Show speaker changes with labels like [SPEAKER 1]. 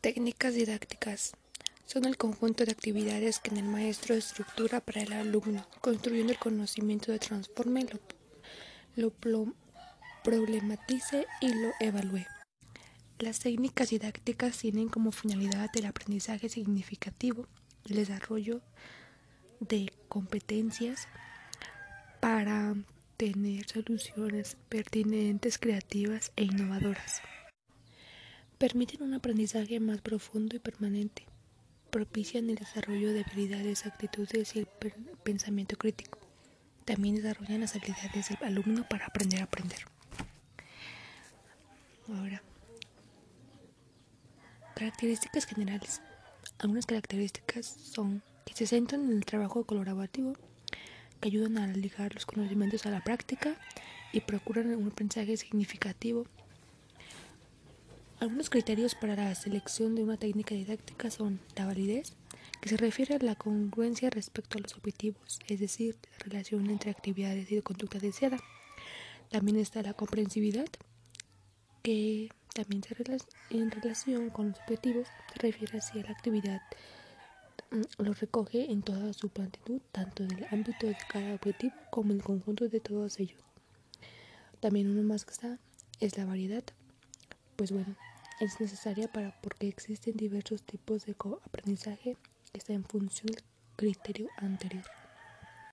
[SPEAKER 1] Técnicas didácticas son el conjunto de actividades que el maestro estructura para el alumno, construyendo el conocimiento de transforme, lo, lo problematice y lo evalúe. Las técnicas didácticas tienen como finalidad el aprendizaje significativo, el desarrollo de competencias para tener soluciones pertinentes, creativas e innovadoras. Permiten un aprendizaje más profundo y permanente. Propician el desarrollo de habilidades, actitudes y el pensamiento crítico. También desarrollan las habilidades del alumno para aprender a aprender. Ahora, características generales. Algunas características son que se centran en el trabajo colaborativo, que ayudan a ligar los conocimientos a la práctica y procuran un aprendizaje significativo algunos criterios para la selección de una técnica didáctica son la validez, que se refiere a la congruencia respecto a los objetivos, es decir, la relación entre actividades y conducta deseada. También está la comprensividad, que también se en relación con los objetivos se refiere a si la actividad mm, lo recoge en toda su plenitud, tanto en el ámbito de cada objetivo como en el conjunto de todos ellos. También uno más que está es la variedad. Pues bueno, es necesaria para porque existen diversos tipos de aprendizaje que está en función del criterio anterior.